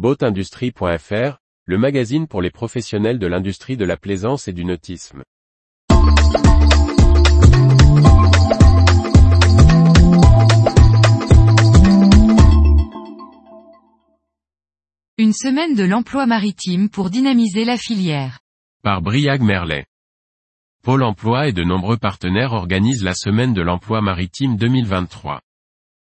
Boatindustrie.fr, le magazine pour les professionnels de l'industrie de la plaisance et du nautisme. Une semaine de l'emploi maritime pour dynamiser la filière. Par Briag Merlet. Pôle emploi et de nombreux partenaires organisent la semaine de l'emploi maritime 2023.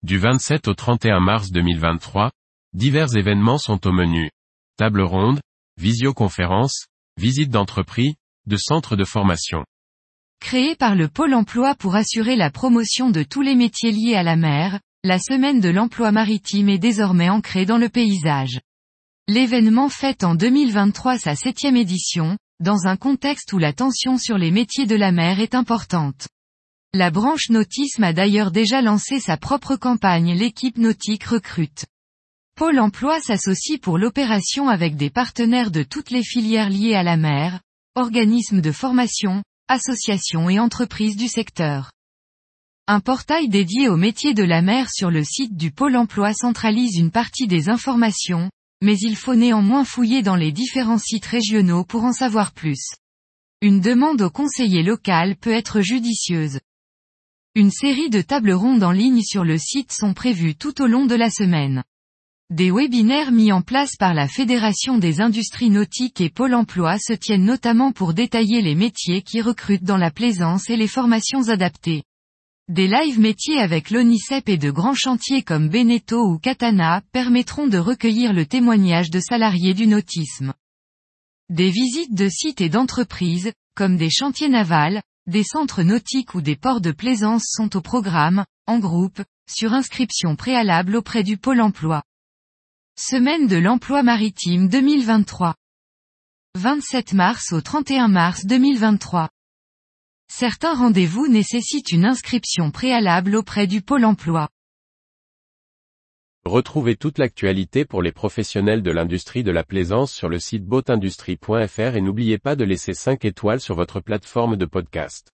Du 27 au 31 mars 2023, divers événements sont au menu. Table ronde, visioconférence, visite d'entreprise, de centres de formation. Créée par le Pôle emploi pour assurer la promotion de tous les métiers liés à la mer, la semaine de l'emploi maritime est désormais ancrée dans le paysage. L'événement fête en 2023 sa septième édition, dans un contexte où la tension sur les métiers de la mer est importante. La branche nautisme a d'ailleurs déjà lancé sa propre campagne L'équipe nautique recrute. Pôle emploi s'associe pour l'opération avec des partenaires de toutes les filières liées à la mer, organismes de formation, associations et entreprises du secteur. Un portail dédié aux métiers de la mer sur le site du Pôle emploi centralise une partie des informations, mais il faut néanmoins fouiller dans les différents sites régionaux pour en savoir plus. Une demande au conseiller local peut être judicieuse. Une série de tables rondes en ligne sur le site sont prévues tout au long de la semaine. Des webinaires mis en place par la Fédération des industries nautiques et Pôle emploi se tiennent notamment pour détailler les métiers qui recrutent dans la plaisance et les formations adaptées. Des live métiers avec l'ONICEP et de grands chantiers comme Beneteau ou Katana permettront de recueillir le témoignage de salariés du nautisme. Des visites de sites et d'entreprises, comme des chantiers navals, des centres nautiques ou des ports de plaisance sont au programme, en groupe, sur inscription préalable auprès du Pôle emploi. Semaine de l'emploi maritime 2023. 27 mars au 31 mars 2023. Certains rendez-vous nécessitent une inscription préalable auprès du Pôle emploi. Retrouvez toute l'actualité pour les professionnels de l'industrie de la plaisance sur le site boatindustrie.fr et n'oubliez pas de laisser 5 étoiles sur votre plateforme de podcast.